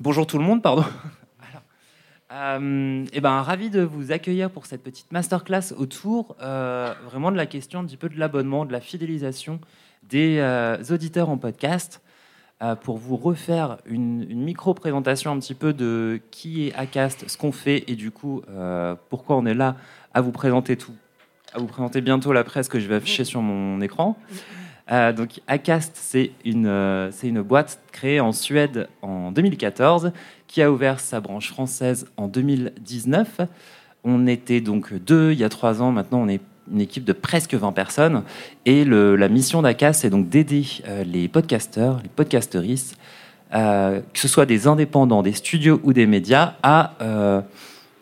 Bonjour tout le monde, pardon. Euh, eh ben, ravi de vous accueillir pour cette petite masterclass autour euh, vraiment de la question un petit peu de l'abonnement, de la fidélisation des euh, auditeurs en podcast. pour vous refaire une, micro-présentation un petit peu de qui est Acast, ce qu'on fait et du coup pourquoi on est là à vous présenter tout, à vous présenter bientôt la presse que je vais afficher sur mon écran. Euh, donc Acast, c'est une, euh, une boîte créée en Suède en 2014 qui a ouvert sa branche française en 2019. On était donc deux il y a trois ans. Maintenant, on est une équipe de presque 20 personnes. Et la mission d'Acast, c'est donc d'aider euh, les podcasteurs, les podcasteristes, que ce soit des indépendants, des studios ou des médias, à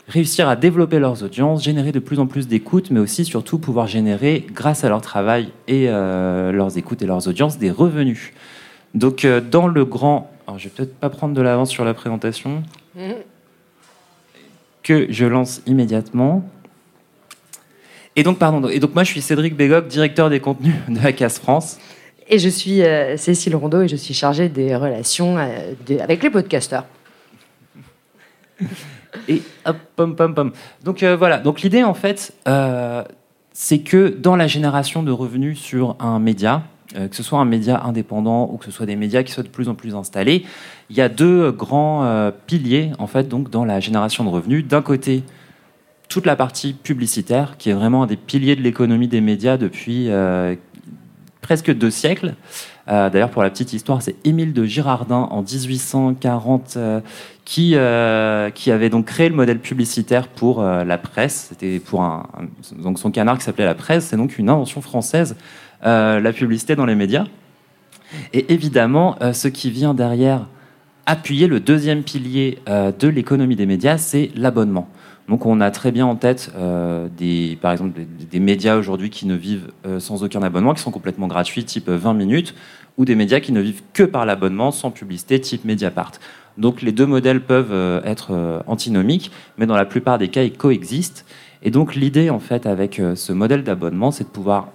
réussir à développer leurs audiences, générer de plus en plus d'écoutes, mais aussi surtout pouvoir générer, grâce à leur travail et euh, leurs écoutes et leurs audiences, des revenus. Donc euh, dans le grand... Alors je vais peut-être pas prendre de l'avance sur la présentation, que je lance immédiatement. Et donc, pardon, et donc moi je suis Cédric Bégog, directeur des contenus de la Casse France. Et je suis euh, Cécile Rondeau et je suis chargée des relations avec les podcasteurs. Et hop, pom, pom, pom. Donc euh, voilà, l'idée en fait, euh, c'est que dans la génération de revenus sur un média, euh, que ce soit un média indépendant ou que ce soit des médias qui soient de plus en plus installés, il y a deux grands piliers en fait donc dans la génération de revenus. D'un côté, toute la partie publicitaire, qui est vraiment un des piliers de l'économie des médias depuis presque deux siècles. Euh, d'ailleurs, pour la petite histoire, c'est Émile de Girardin en 1840 euh, qui, euh, qui avait donc créé le modèle publicitaire pour la presse. C'était pour un, donc son canard qui s'appelait la presse. C'est donc une invention française, la publicité dans les médias. Et évidemment, ce qui vient derrière appuyer le deuxième pilier de l'économie des médias, c'est l'abonnement. Donc on a très bien en tête euh, des, par exemple des, médias aujourd'hui qui ne vivent euh, sans aucun abonnement, qui sont complètement gratuits, type 20 minutes, ou des médias qui ne vivent que par l'abonnement, sans publicité, type Mediapart. Donc les deux modèles peuvent euh, être antinomiques, mais dans la plupart des cas, ils coexistent. Et donc l'idée en fait avec ce modèle d'abonnement, c'est de pouvoir,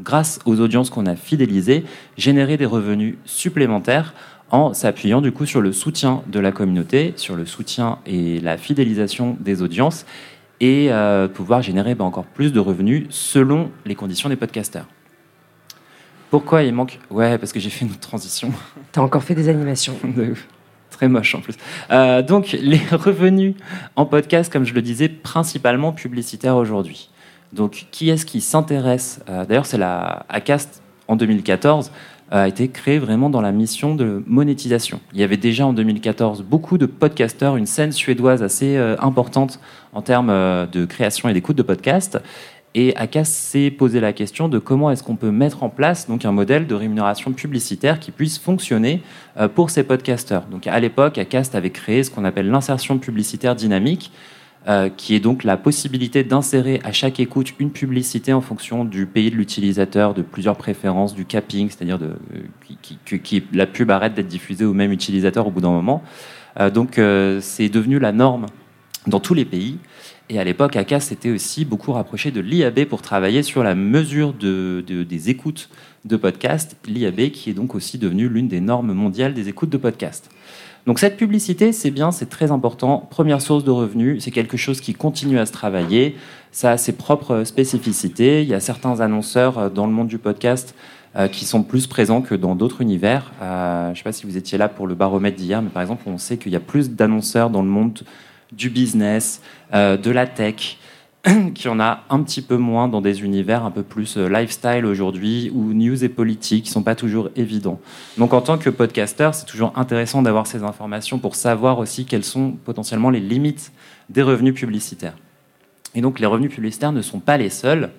grâce aux audiences qu'on a fidélisées, générer des revenus supplémentaires en s'appuyant du coup sur le soutien de la communauté, sur le soutien et la fidélisation des audiences et euh, pouvoir générer bah, encore plus de revenus selon les conditions des podcasteurs. Pourquoi il manque Ouais, parce que j'ai fait une transition. T'as encore fait des animations. Très moche en plus. Euh, donc les revenus en podcast, comme je le disais, principalement publicitaires aujourd'hui. Donc qui est-ce qui s'intéresse euh, D'ailleurs, c'est la ACAST en 2014 a été créé vraiment dans la mission de monétisation. Il y avait déjà en 2014 beaucoup de podcasteurs, une scène suédoise assez euh, importante en termes euh, de création et d'écoute de podcasts. Et Acast s'est posé la question de comment est-ce qu'on peut mettre en place donc un modèle de rémunération publicitaire qui puisse fonctionner euh, pour ces podcasteurs. Donc à l'époque, Acast avait créé ce qu'on appelle l'insertion publicitaire dynamique, euh, qui est donc la possibilité d'insérer à chaque écoute une publicité en fonction du pays de l'utilisateur, de plusieurs préférences, du capping, c'est-à-dire de, qui, qui, la pub arrête d'être diffusée au même utilisateur au bout d'un moment. Euh, donc euh, c'est devenu la norme dans tous les pays. Et à l'époque, ACAS s'était aussi beaucoup rapproché de l'IAB pour travailler sur la mesure de, des écoutes de podcasts. L'IAB qui est donc aussi devenu l'une des normes mondiales des écoutes de podcasts. Donc cette publicité, c'est bien, c'est très important. Première source de revenus, c'est quelque chose qui continue à se travailler. Ça a ses propres spécificités. Il y a certains annonceurs euh, dans le monde du podcast euh, qui sont plus présents que dans d'autres univers. Euh, je ne sais pas si vous étiez là pour le baromètre d'hier, mais par exemple, on sait qu'il y a plus d'annonceurs dans le monde du business, de la tech, qu'il y en a un petit peu moins dans des univers un peu plus euh, lifestyle aujourd'hui ou news et politique sont pas toujours évidents. Donc en tant que podcaster, c'est toujours intéressant d'avoir ces informations pour savoir aussi quelles sont potentiellement les limites des revenus publicitaires. Et donc les revenus publicitaires ne sont pas les seuls.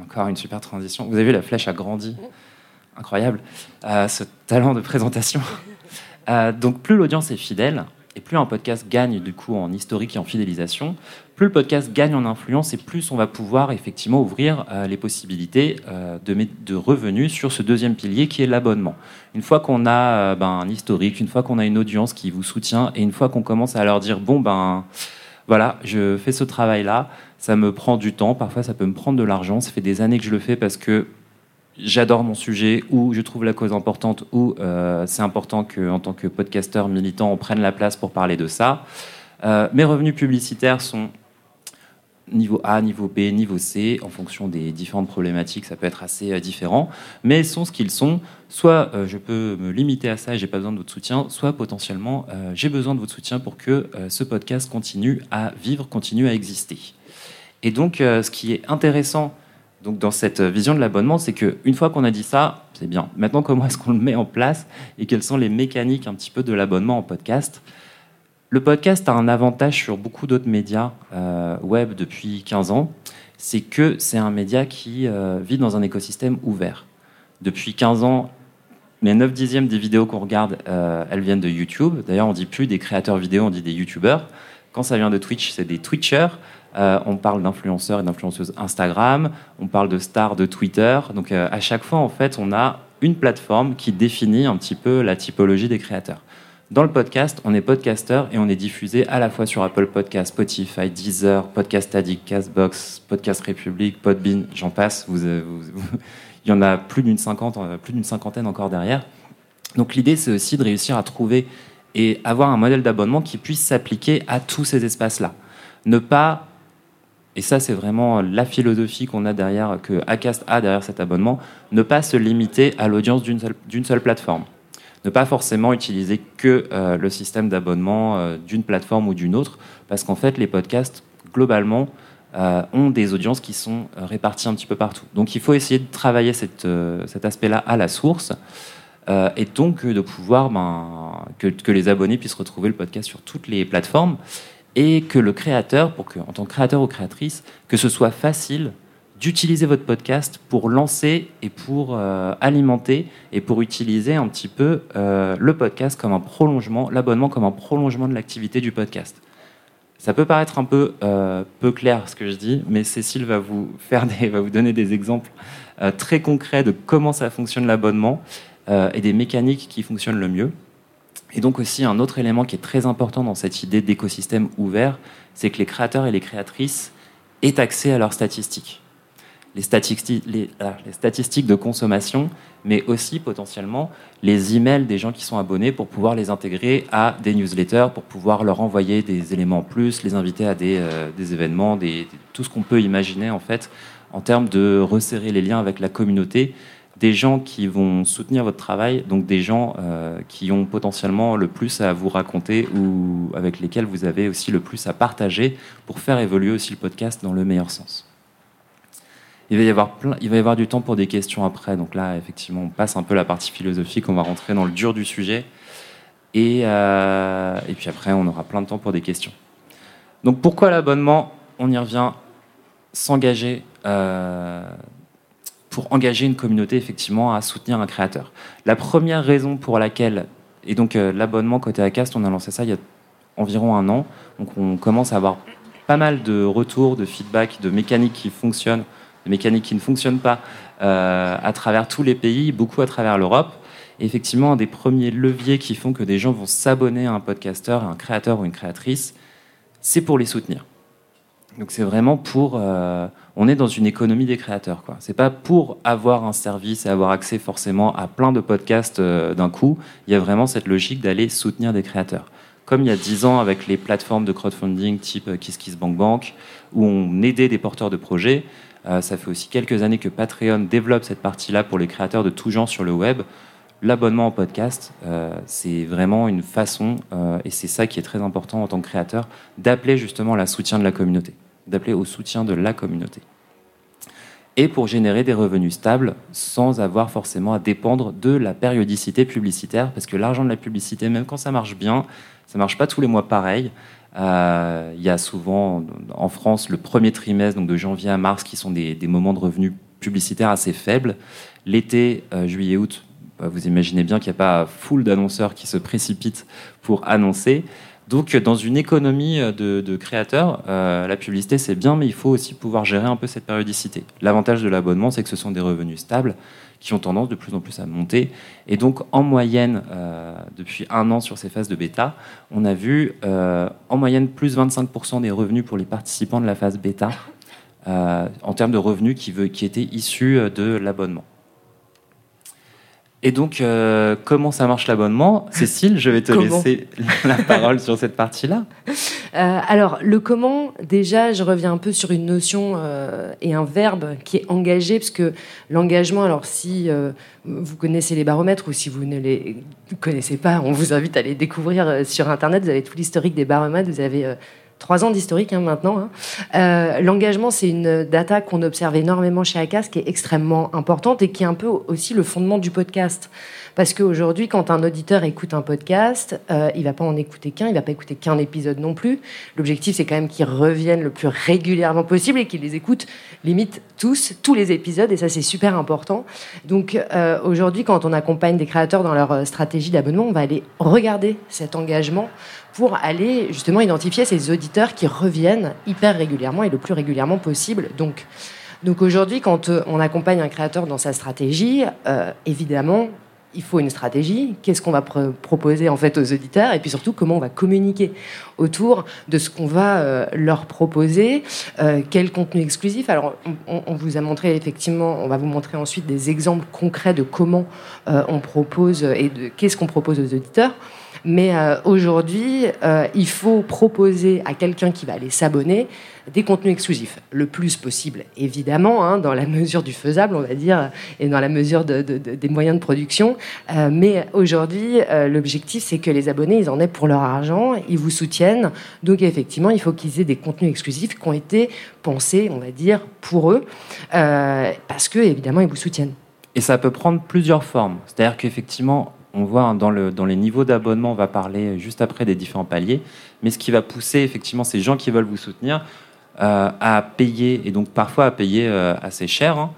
Encore une super transition. Vous avez vu, la flèche a grandi. Incroyable. Euh, ce talent de présentation. Euh, donc plus l'audience est fidèle, et plus un podcast gagne du coup en historique et en fidélisation, plus le podcast gagne en influence et plus on va pouvoir effectivement ouvrir euh, les possibilités euh, de, revenus sur ce deuxième pilier qui est l'abonnement. Une fois qu'on a euh, ben, un historique, une fois qu'on a une audience qui vous soutient et une fois qu'on commence à leur dire bon ben voilà, je fais ce travail-là, ça me prend du temps, parfois ça peut me prendre de l'argent, ça fait des années que je le fais parce que j'adore mon sujet, ou je trouve la cause importante, ou euh, c'est important qu'en tant que podcasteur militant, on prenne la place pour parler de ça. Euh, mes revenus publicitaires sont niveau A, niveau B, niveau C, en fonction des différentes problématiques, ça peut être assez euh, différent, mais ils sont ce qu'ils sont. Soit je peux me limiter à ça et j'ai pas besoin de votre soutien, soit potentiellement j'ai besoin de votre soutien pour que ce podcast continue à vivre, continue à exister. Et donc, ce qui est intéressant donc dans cette vision de l'abonnement, c'est qu'une fois qu'on a dit ça, c'est bien. Maintenant, comment est-ce qu'on le met en place et quelles sont les mécaniques un petit peu de l'abonnement en podcast? Le podcast a un avantage sur beaucoup d'autres médias euh, web depuis 15 ans, c'est que c'est un média qui euh, vit dans un écosystème ouvert. Depuis 15 ans, les 9 dixièmes des vidéos qu'on regarde, euh, elles viennent de YouTube. D'ailleurs, on dit plus des créateurs vidéo, on dit des YouTubers. Quand ça vient de Twitch, c'est des Twitchers. Euh, on parle d'influenceurs et d'influenceuses Instagram, on parle de stars de Twitter. Donc euh, à chaque fois, en fait, on a une plateforme qui définit un petit peu la typologie des créateurs. Dans le podcast, on est podcasteur et on est diffusé à la fois sur Apple Podcast, Spotify, Deezer, Podcast Addict, Castbox, Podcast République, Podbean, j'en passe. Euh, il y en a plus d'une cinquantaine encore derrière. Donc l'idée, c'est aussi de réussir à trouver et avoir un modèle d'abonnement qui puisse s'appliquer à tous ces espaces-là. Ne pas et ça c'est vraiment la philosophie qu'on a derrière, que Acast a derrière cet abonnement, ne pas se limiter à l'audience d'une seule, plateforme. Ne pas forcément utiliser que euh, le système d'abonnement euh, d'une plateforme ou d'une autre, parce qu'en fait les podcasts, globalement, euh, ont des audiences qui sont réparties un petit peu partout. Donc il faut essayer de travailler cet aspect-là à la source. et donc de pouvoir ben, que, les abonnés puissent retrouver le podcast sur toutes les plateformes et que le créateur, en tant que créateur ou créatrice, que ce soit facile d'utiliser votre podcast pour lancer et pour euh, alimenter et pour utiliser un petit peu euh, le podcast comme un prolongement, l'abonnement comme un prolongement de l'activité du podcast. Ça peut paraître un peu euh, peu clair ce que je dis, mais Cécile va vous faire des, va vous donner des exemples très concrets de comment ça fonctionne l'abonnement et des mécaniques qui fonctionnent le mieux. Et donc aussi un autre élément qui est très important dans cette idée d'écosystème ouvert, c'est que les créateurs et les créatrices aient accès à leurs statistiques. Les statistiques, les, ah, les statistiques de consommation, mais aussi potentiellement les emails des gens qui sont abonnés pour pouvoir les intégrer à des newsletters, pour pouvoir leur envoyer des éléments en plus, les inviter à des, euh, événements, tout ce qu'on peut imaginer en fait en termes de resserrer les liens avec la communauté des gens qui vont soutenir votre travail, donc des gens euh, qui ont potentiellement le plus à vous raconter ou avec lesquels vous avez aussi le plus à partager pour faire évoluer aussi le podcast dans le meilleur sens. Il va, y avoir il va y avoir du temps pour des questions après, donc là effectivement on passe un peu la partie philosophique, on va rentrer dans le dur du sujet et, euh, puis après on aura plein de temps pour des questions. Donc pourquoi l'abonnement? On y revient, s'engager. Euh, pour engager une communauté effectivement à soutenir un créateur. La première raison pour laquelle, et donc euh, l'abonnement côté Acast, on a lancé ça il y a environ un an, donc on commence à avoir pas mal de retours, de feedback, de mécaniques qui fonctionnent, de mécaniques qui ne fonctionnent pas euh, à travers tous les pays, beaucoup à travers l'Europe. Effectivement, un des premiers leviers qui font que des gens vont s'abonner à un podcasteur, à un créateur ou une créatrice, c'est pour les soutenir. Donc c'est vraiment pour... Euh, on est dans une économie des créateurs. Ce n'est pas pour avoir un service et avoir accès forcément à plein de podcasts euh, d'un coup. Il y a vraiment cette logique d'aller soutenir des créateurs. Comme il y a dix ans avec les plateformes de crowdfunding type euh, KissKissBankBank, où on aidait des porteurs de projets, ça fait aussi quelques années que Patreon développe cette partie-là pour les créateurs de tout genre sur le web. L'abonnement au podcast, c'est vraiment une façon, et c'est ça qui est très important en tant que créateur, d'appeler justement la soutien de la communauté d'appeler au soutien de la communauté. Et pour générer des revenus stables sans avoir forcément à dépendre de la périodicité publicitaire, parce que l'argent de la publicité, même quand ça marche bien, ça marche pas tous les mois pareil. Euh, il y a souvent en France le premier trimestre, donc de janvier à mars, qui sont des, moments de revenus publicitaires assez faibles. L'été, euh, juillet-août, bah, vous imaginez bien qu'il n'y a pas foule d'annonceurs qui se précipitent pour annoncer. Donc, dans une économie euh, de, créateurs, euh, la publicité, c'est bien, mais il faut aussi pouvoir gérer un peu cette périodicité. L'avantage de l'abonnement, c'est que ce sont des revenus stables qui ont tendance de plus en plus à monter. Et donc, en moyenne, euh, depuis un an sur ces phases de bêta, on a vu en moyenne plus 25% des revenus pour les participants de la phase bêta, en termes de revenus qui étaient issus de l'abonnement. Et donc, euh, comment ça marche l'abonnement? Cécile, je vais te laisser la parole sur cette partie-là. Euh, alors, le comment, déjà, je reviens un peu sur une notion euh, et un verbe qui est engagé, parce que l'engagement, alors si vous connaissez les baromètres ou si vous ne les connaissez pas, on vous invite à les découvrir sur Internet. Vous avez tout l'historique des baromètres, vous avez trois ans d'historique hein, maintenant. Hein. Euh, l'engagement, c'est une data qu'on observe énormément chez ACAS, qui est extrêmement importante et qui est un peu aussi le fondement du podcast. Parce qu'aujourd'hui, quand un auditeur écoute un podcast, euh, il va pas en écouter qu'un, il va pas écouter qu'un épisode non plus. L'objectif, c'est quand même qu'ils reviennent le plus régulièrement possible et qu'ils les écoutent limite tous, tous les épisodes, et ça, c'est super important. Donc euh, aujourd'hui, quand on accompagne des créateurs dans leur stratégie d'abonnement, on va aller regarder cet engagement pour aller justement identifier ces auditeurs qui reviennent hyper régulièrement et le plus régulièrement possible. Donc, donc aujourd'hui, quand euh, on accompagne un créateur dans sa stratégie, euh, évidemment, il faut une stratégie. Qu'est-ce qu'on va proposer en fait aux auditeurs? Et puis surtout comment on va communiquer autour de ce qu'on va euh, leur proposer, quel contenu exclusif? Alors, on, on, vous a montré effectivement, on va vous montrer ensuite des exemples concrets de comment on propose et de qu'est-ce qu'on propose aux auditeurs. Mais euh, aujourd'hui, euh, il faut proposer à quelqu'un qui va aller s'abonner des contenus exclusifs, le plus possible, évidemment, hein, dans la mesure du faisable, on va dire, et dans la mesure des moyens de production. Euh, mais aujourd'hui, l'objectif, c'est que les abonnés, ils en aient pour leur argent, ils vous soutiennent. Donc, effectivement, il faut qu'ils aient des contenus exclusifs qui ont été pensés, on va dire, pour eux, parce que, évidemment, ils vous soutiennent. Et ça peut prendre plusieurs formes. C'est-à-dire qu'effectivement, on voit hein, dans, les niveaux d'abonnement, on va parler juste après des différents paliers, mais ce qui va pousser effectivement ces gens qui veulent vous soutenir euh, à payer, et donc parfois à payer euh, assez cher, hein,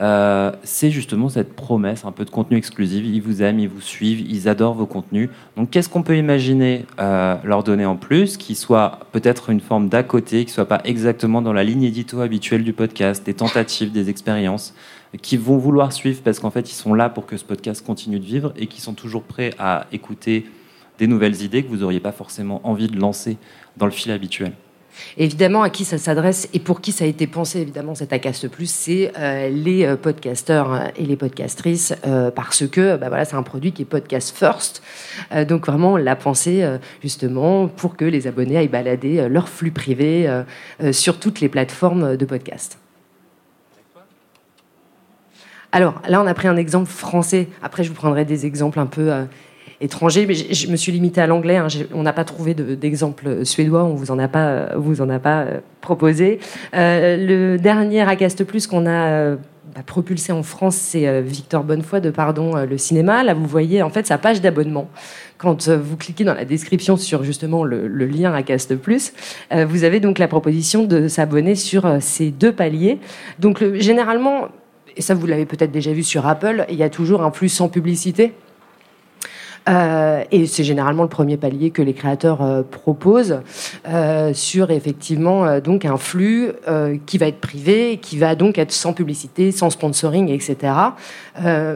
euh, c'est justement cette promesse un peu de contenu exclusif. Ils vous aiment, ils vous suivent, ils adorent vos contenus. Donc qu'est-ce qu'on peut imaginer leur donner en plus, qui soit peut-être une forme d'à côté, qui soit pas exactement dans la ligne édito habituelle du podcast, des tentatives, des expériences? Qui vont vouloir suivre parce qu'en fait, ils sont là pour que ce podcast continue de vivre et qui sont toujours prêts à écouter des nouvelles idées que vous n'auriez pas forcément envie de lancer dans le fil habituel. Évidemment, à qui ça s'adresse et pour qui ça a été pensé, évidemment, cet Acast Plus, c'est euh, les euh, podcasteurs et les podcastrices, euh, parce que bah, voilà, c'est un produit qui est podcast first. donc, vraiment, on l'a pensé justement pour que les abonnés aillent balader leur flux privé sur toutes les plateformes de podcast. Alors là, on a pris un exemple français. Après, je vous prendrai des exemples un peu euh, étrangers, mais je me suis limitée à l'anglais. Hein. On n'a pas trouvé d'exemple suédois, on vous en a pas, vous en a pas euh, proposé. Euh, le dernier Acast Plus qu'on a bah, propulsé en France, c'est Victor Bonnefoy de Pardon le cinéma. Là, vous voyez en fait sa page d'abonnement. Quand vous cliquez dans la description sur justement le, lien Acast Plus, vous avez donc la proposition de s'abonner sur ces deux paliers. Donc généralement, et ça vous l'avez peut-être déjà vu sur Apple, il y a toujours un flux sans publicité. Euh, et c'est généralement le premier palier que les créateurs euh, proposent euh, sur effectivement donc un flux qui va être privé, qui va donc être sans publicité, sans sponsoring, etc.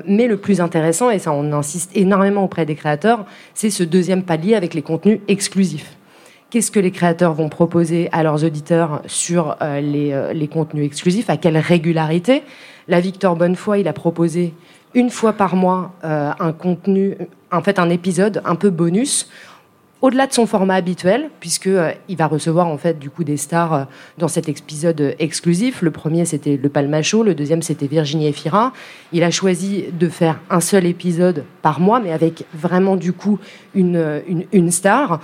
mais le plus intéressant, et ça on insiste énormément auprès des créateurs, c'est ce deuxième palier avec les contenus exclusifs qu'est-ce que les créateurs vont proposer à leurs auditeurs sur les, les, contenus exclusifs, à quelle régularité, la Victor Bonnefoy, il a proposé une fois par mois euh, un contenu, en fait un épisode un peu bonus, au-delà de son format habituel, puisque euh, il va recevoir en fait du coup des stars euh, dans cet épisode exclusif. Le premier c'était le Palmacho, le deuxième c'était Virginie Efira. Il a choisi de faire un seul épisode par mois, mais avec vraiment du coup une, une, star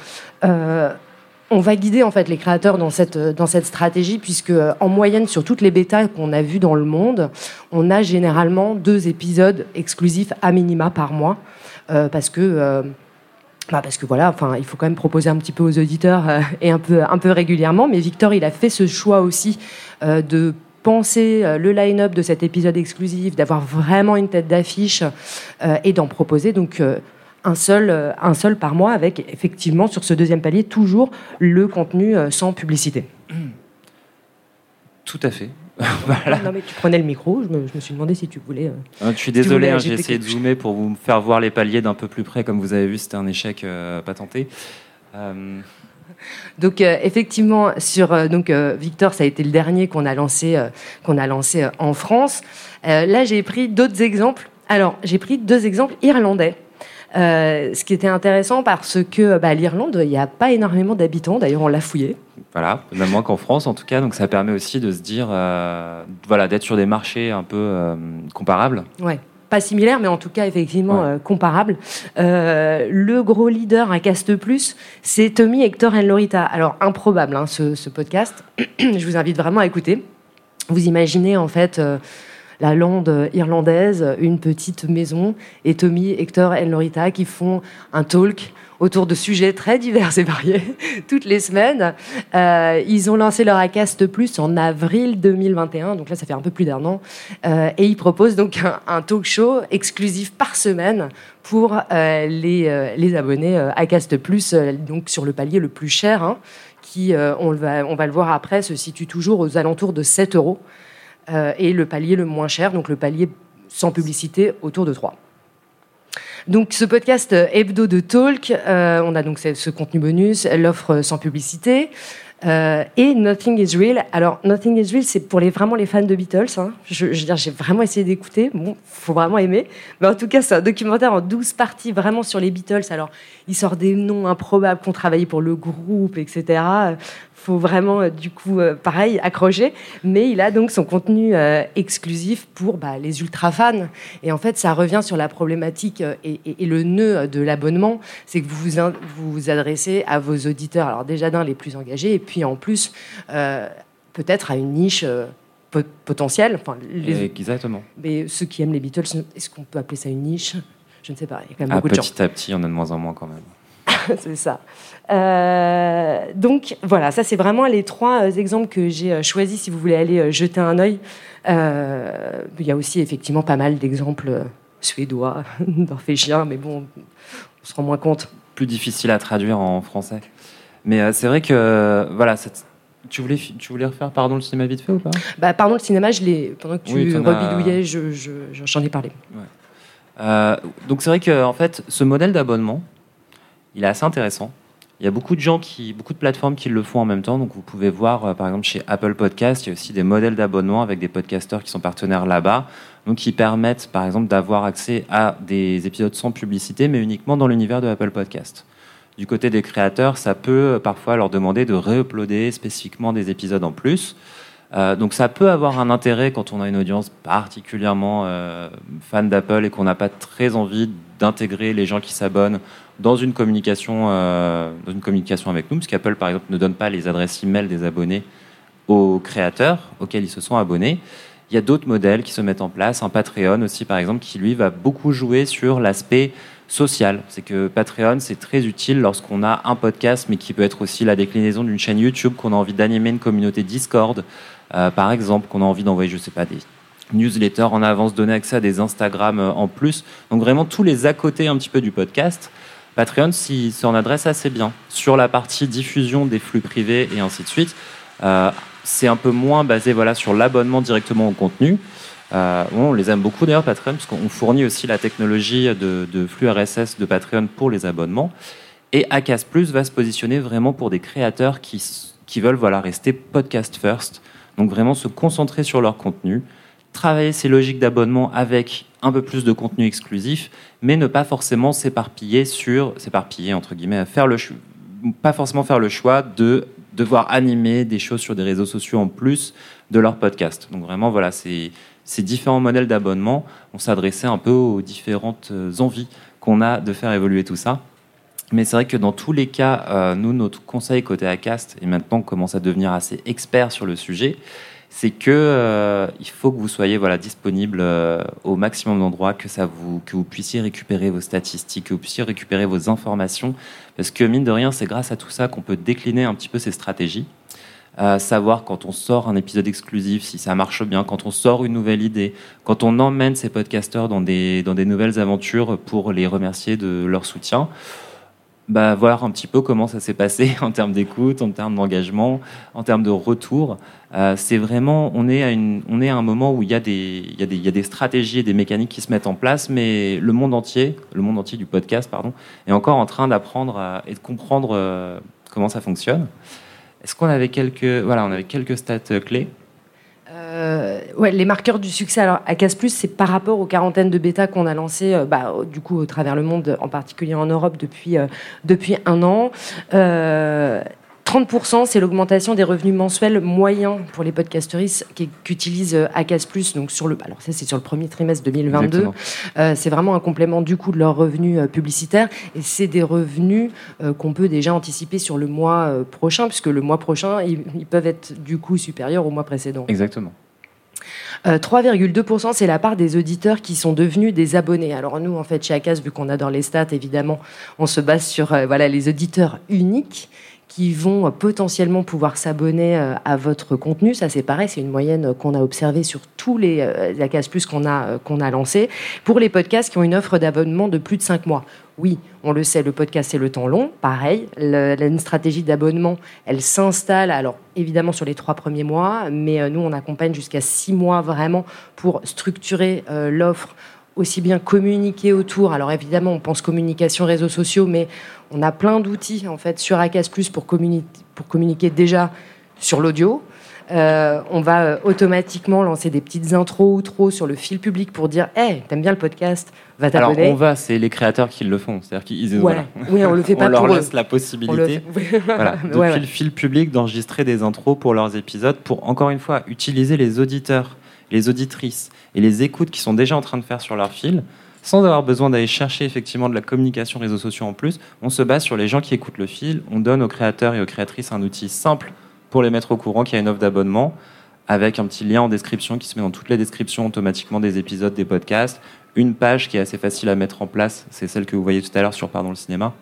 on va guider en fait les créateurs dans cette dans cette stratégie puisque euh, en moyenne sur toutes les bêtas qu'on a vues dans le monde, on a généralement deux épisodes exclusifs à minima par mois euh, parce que euh, bah parce que voilà, enfin, il faut quand même proposer un petit peu aux auditeurs et un peu un peu régulièrement. Mais Victor, il a fait ce choix aussi de penser le line-up de cet épisode exclusif, d'avoir vraiment une tête d'affiche et d'en proposer donc un seul, euh, un seul par mois avec effectivement sur ce deuxième palier toujours le contenu euh, sans publicité. Tout à fait. Non mais tu prenais le micro, je me, suis demandé si tu voulais. Euh, ah, je suis désolé, hein, j'ai essayé de zoomer pour vous faire voir les paliers d'un peu plus près. Comme vous avez vu, c'était un échec patenté. Donc effectivement, sur donc Victor, ça a été le dernier qu'on a lancé qu'on a lancé en France. là, j'ai pris d'autres exemples Alors, j'ai pris deux exemples irlandais. Euh, ce qui était intéressant parce que bah, l'Irlande, il n'y a pas énormément d'habitants. D'ailleurs, on l'a fouillé. Voilà, même moins qu'en France en tout cas. Donc ça permet aussi de se dire, euh, voilà, d'être sur des marchés un peu euh, comparables. Ouais. Pas similaires, mais en tout cas effectivement Ouais. comparables. le gros leader à Cast Plus, c'est Tommy, Hector et Lorita. Alors improbable hein, ce, ce podcast. Je vous invite vraiment à écouter. Vous imaginez en fait euh, la lande irlandaise, une petite maison, et Tommy, Hector et Lorita qui font un talk autour de sujets très divers et variés toutes les semaines. Euh, ils ont lancé leur Acast Plus en avril 2021, donc là ça fait un peu plus d'un an, Euh, et ils proposent donc un, talk show exclusif par semaine pour euh, les, abonnés Acast Plus, donc sur le palier le plus cher, hein, qui, on, va, on va le voir après, se situe toujours aux alentours de 7 euros, Euh, et le palier le moins cher, donc le palier sans publicité, autour de 3. Donc ce podcast euh, hebdo de talk, euh, on a donc ce, contenu bonus, l'offre sans publicité. et Nothing is Real. Alors, Nothing is Real, c'est pour les, vraiment les fans de Beatles. hein. Je, veux dire, j'ai vraiment essayé d'écouter. Bon, faut vraiment aimer. Mais en tout cas, c'est un documentaire en 12 parties, vraiment sur les Beatles. Alors, il sort des noms improbables qui ont travaillé pour le groupe, etc. Faut vraiment, euh, du coup, euh, pareil, accrocher. Mais il a donc son contenu euh, exclusif pour bah, les ultra fans. Et en fait, ça revient sur la problématique et, et- et le nœud de l'abonnement, c'est que vous vous, adressez à vos auditeurs, alors déjà d'un les plus engagés, et puis en plus euh, peut-être à une niche euh, po- potentielle. Enfin, les- Exactement. mais ceux qui aiment les Beatles, est-ce qu'on peut appeler ça une niche? Je ne sais pas. Il y a quand même Ah, beaucoup de gens. petit à petit, on a de moins en moins quand même. c'est ça. Euh, donc voilà, ça c'est vraiment les trois euh, exemples que j'ai euh, choisis si vous voulez aller euh, jeter un œil. Il y a aussi effectivement pas mal d'exemples suédois, norvégiens, mais bon, on se rend moins compte. Plus difficile à traduire en français. Mais c'est vrai que, voilà, cette- tu, voulais, tu voulais refaire Pardon le cinéma vite fait ou pas? Bah, pardon, le cinéma, je l'ai, pendant que tu Oui, rebidouillais, je, je- j'en ai parlé. Donc c'est vrai que en fait, ce modèle d'abonnement, il est assez intéressant. Il y a beaucoup de gens qui, beaucoup de plateformes qui le font en même temps. Donc vous pouvez voir, euh, par exemple, chez Apple Podcast, il y a aussi des modèles d'abonnement avec des podcasteurs qui sont partenaires là-bas, donc qui permettent, par exemple, d'avoir accès à des épisodes sans publicité, mais uniquement dans l'univers de Apple Podcast. Du côté des créateurs, ça peut euh, parfois leur demander de réuploader spécifiquement des épisodes en plus. Euh, donc ça peut avoir un intérêt quand on a une audience particulièrement euh, fan d'Apple et qu'on n'a pas très envie d'intégrer les gens qui s'abonnent dans une communication, euh, dans une communication avec nous, parce qu'Apple par exemple ne donne pas les adresses e-mail des abonnés aux créateurs auxquels ils se sont abonnés. Il y a d'autres modèles qui se mettent en place, un Patreon aussi par exemple, qui lui va beaucoup jouer sur l'aspect social. C'est que Patreon, c'est très utile lorsqu'on a un podcast, mais qui peut être aussi la déclinaison d'une chaîne YouTube, qu'on a envie d'animer une communauté Discord, euh, par exemple, qu'on a envie d'envoyer, je sais pas, des newsletters en avance, donner accès à des Instagram euh, en plus. Donc vraiment tous les à côté un petit peu du podcast. Patreon s'en adresse assez bien sur la partie diffusion des flux privés et ainsi de suite. Euh, c'est un peu moins basé voilà, sur l'abonnement directement au contenu. Euh, on les aime beaucoup d'ailleurs Patreon parce qu'on fournit aussi la technologie de, flux RSS de Patreon pour les abonnements. Et Acast Plus va se positionner vraiment pour des créateurs qui, qui veulent voilà, rester podcast first, donc vraiment se concentrer sur leur contenu, travailler ces logiques d'abonnement avec un peu plus de contenu exclusif, mais ne pas forcément s'éparpiller sur, s'éparpiller entre guillemets, faire le pas forcément faire le choix de devoir animer des choses sur des réseaux sociaux en plus de leur podcast. Donc vraiment voilà, c'est ces différents modèles d'abonnement, on s'adressait un peu aux différentes euh, envies qu'on a de faire évoluer tout ça. Mais c'est vrai que dans tous les cas, euh, nous, notre conseil côté ACAST, et maintenant on commence à devenir assez expert sur le sujet, c'est que euh, il faut que vous soyez voilà, disponible au maximum d'endroits, que, vous, que vous puissiez récupérer vos statistiques, que vous puissiez récupérer vos informations, parce que mine de rien, c'est grâce à tout ça qu'on peut décliner un petit peu ces stratégies. Euh, savoir quand on sort un épisode exclusif, si ça marche bien, quand on sort une nouvelle idée, quand on emmène ces podcasteurs dans des, dans des nouvelles aventures pour les remercier de leur soutien, bah, voir un petit peu comment ça s'est passé en termes d'écoute, en termes d'engagement, en termes de retour. Euh, c'est vraiment, on est, à une, on est à un moment où il y, a des, y y a des stratégies et des mécaniques qui se mettent en place, mais le monde entier, le monde entier du podcast, pardon, est encore en train d'apprendre et de comprendre euh, comment ça fonctionne. Est-ce qu'on avait quelques, voilà, on avait quelques stats euh, clés euh, ouais, les marqueurs du succès alors, à Plus, c'est par rapport aux quarantaines de bêta qu'on a lancées euh, bah, du coup, au travers le monde, en particulier en Europe, depuis, depuis un an. 30%, c'est l'augmentation des revenus mensuels moyens pour les podcasteristes qui, utilisent euh, Acas Plus. Donc sur le, alors ça c'est sur le premier trimestre 2022. Euh, c'est vraiment un complément du coup de leurs revenus euh, publicitaires et c'est des revenus qu'on peut déjà anticiper sur le mois prochain puisque le mois prochain ils, peuvent être du coup supérieurs au mois précédent. Exactement. 3,2%, c'est la part des auditeurs qui sont devenus des abonnés. Alors nous, en fait, chez Acas, vu qu'on adore les stats, évidemment, on se base sur voilà les auditeurs uniques vont potentiellement pouvoir s'abonner euh, à votre contenu. Ça, c'est pareil, c'est une moyenne qu'on a observée sur tous les euh, Acas Plus qu'on a, euh, qu'on a lancés. Pour les podcasts qui ont une offre d'abonnement de plus de 5 mois. Oui, on le sait, le podcast, c'est le temps long. Pareil, une stratégie d'abonnement, elle s'installe, alors évidemment sur les trois premiers mois, mais nous, on accompagne jusqu'à six mois vraiment pour structurer l'offre aussi bien communiquer autour. Alors évidemment, on pense communication, réseaux sociaux, mais on a plein d'outils en fait sur Acas Plus pour, pour communiquer déjà sur l'audio. Euh, on va euh, automatiquement lancer des petites intros ou trop sur le fil public pour dire Hey, t'aimes bien le podcast? Va t'abonner. Alors, on va, c'est les créateurs qui le font. C'est-à-dire qu'ils ouais. Oui, on le fait pas on leur laisse la possibilité, voilà, depuis le fil public, d'enregistrer des intros pour leurs épisodes pour, encore une fois, utiliser les auditeurs, les auditrices et les écoutes qu'ils sont déjà en train de faire sur leur fil, sans avoir besoin d'aller chercher effectivement de la communication réseaux sociaux en plus. On se base sur les gens qui écoutent le fil. On donne aux créateurs et aux créatrices un outil simple pour les mettre au courant qu'il y a une offre d'abonnement avec un petit lien en description qui se met dans toutes les descriptions automatiquement des épisodes des podcasts. Une page qui est assez facile à mettre en place, c'est celle que vous voyez tout à l'heure sur Pardon le cinéma.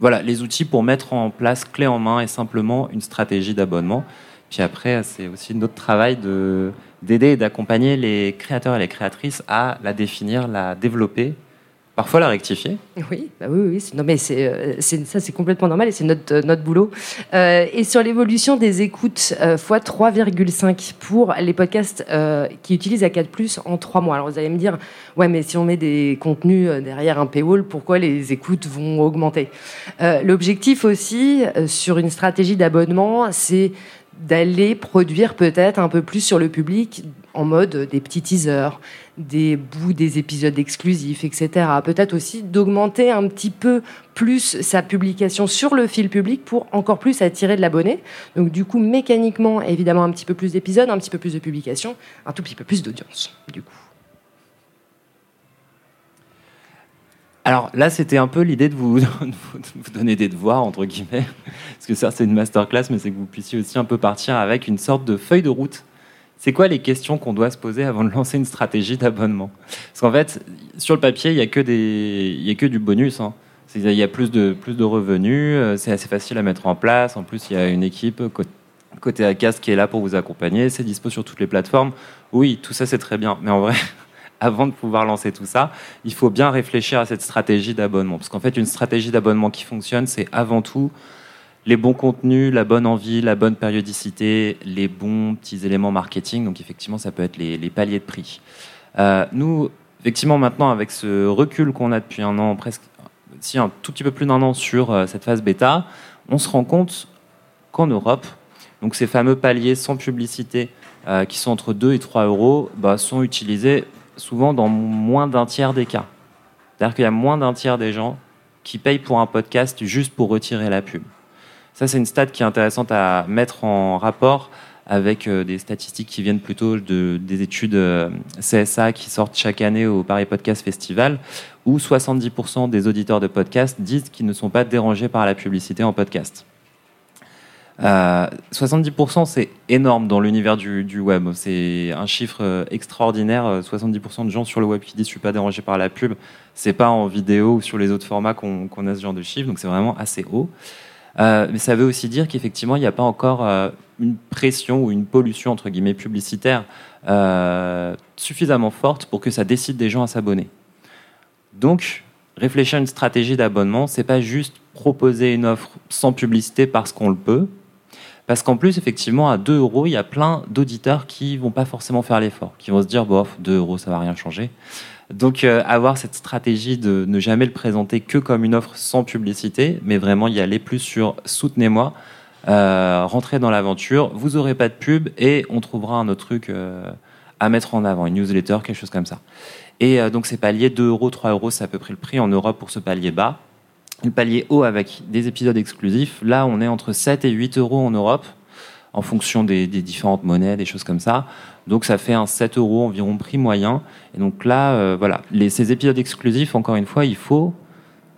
Voilà, les outils pour mettre en place clé en main et simplement une stratégie d'abonnement. Puis après, c'est aussi notre travail de d'aider et d'accompagner les créateurs et les créatrices à la définir, la développer, parfois la rectifier. Oui, bah oui, oui. Non, mais c'est, euh, ça, c'est complètement normal et c'est notre, euh, notre boulot. Euh, et sur l'évolution des écoutes, euh, fois 3,5 pour les podcasts qui utilisent A4 en 3 mois. Alors vous allez me dire, ouais, mais si on met des contenus derrière un paywall, pourquoi les écoutes vont augmenter? L'objectif aussi, sur une stratégie d'abonnement, c'est d'aller produire peut-être un peu plus sur le public en mode des petits teasers, des bouts des épisodes exclusifs, etc. Peut-être aussi d'augmenter un petit peu plus sa publication sur le fil public pour encore plus attirer de l'abonné. Donc du coup, mécaniquement, évidemment, un petit peu plus d'épisodes, un petit peu plus de publications, un tout petit peu plus d'audience, du coup. Alors là, c'était un peu l'idée de vous, donner des devoirs, entre guillemets, parce que ça, c'est une masterclass, mais c'est que vous puissiez aussi un peu partir avec une sorte de feuille de route. C'est quoi les questions qu'on doit se poser avant de lancer une stratégie d'abonnement? Parce qu'en fait, sur le papier, il n'y a, que des... a que du bonus. Hein. Il y a plus de, plus de revenus, euh, c'est assez facile à mettre en place. En plus, il y a une équipe côté ACAS qui est là pour vous accompagner. C'est dispo sur toutes les plateformes. Oui, tout ça, c'est très bien. Mais en vrai, avant de pouvoir lancer tout ça, il faut bien réfléchir à cette stratégie d'abonnement. Parce qu'en fait, une stratégie d'abonnement qui fonctionne, c'est avant tout les bons contenus, la bonne envie, la bonne périodicité, les bons petits éléments marketing. Donc effectivement, ça peut être les, paliers de prix. Euh, nous, effectivement, maintenant, avec ce recul qu'on a depuis un an, presque, si un tout petit peu plus d'un an sur euh, cette phase bêta, on se rend compte qu'en Europe, donc ces fameux paliers sans publicité, euh, qui sont entre 2 et 3 euros, bah, sont utilisés souvent dans moins d'un tiers des cas. C'est-à-dire qu'il y a moins d'un tiers des gens qui payent pour un podcast juste pour retirer la pub. Ça, c'est une stat qui est intéressante à mettre en rapport avec euh, des statistiques qui viennent plutôt de, des études euh, CSA qui sortent chaque année au Paris Podcast Festival, où 70% des auditeurs de podcasts disent qu'ils ne sont pas dérangés par la publicité en podcast. 70%, euh, c'est énorme dans l'univers du, web. C'est un chiffre euh, extraordinaire. 70% euh, de gens sur le web qui disent je suis pas dérangé par la pub. C'est pas en vidéo ou sur les autres formats qu'on a ce genre de chiffre, donc c'est vraiment assez haut. mais ça veut aussi dire qu'effectivement, il n'y a pas encore une pression ou une pollution entre guillemets publicitaire suffisamment forte pour que ça décide des gens à s'abonner. Donc, réfléchir à une stratégie d'abonnement, c'est pas juste proposer une offre sans publicité parce qu'on le peut, parce qu'en plus, effectivement, à 2 euros, il y a plein d'auditeurs qui vont pas forcément faire l'effort, qui vont se dire, bof, 2 euros, ça va rien changer. Donc, euh, avoir cette stratégie de ne jamais le présenter que comme une offre sans publicité, mais vraiment y aller plus sur soutenez-moi, rentrez dans l'aventure, vous aurez pas de pub et on trouvera un autre truc à mettre en avant, une newsletter, quelque chose comme ça. Et donc ces paliers, 2 euros, 3 euros, c'est à peu près le prix en Europe pour ce palier bas. Le palier haut avec des épisodes exclusifs, là on est entre 7 et 8 euros en Europe en fonction des, différentes monnaies, des choses comme ça. Donc ça fait un 7 euros environ prix moyen. Et donc là, euh, voilà, les, ces épisodes exclusifs, encore une fois, il faut,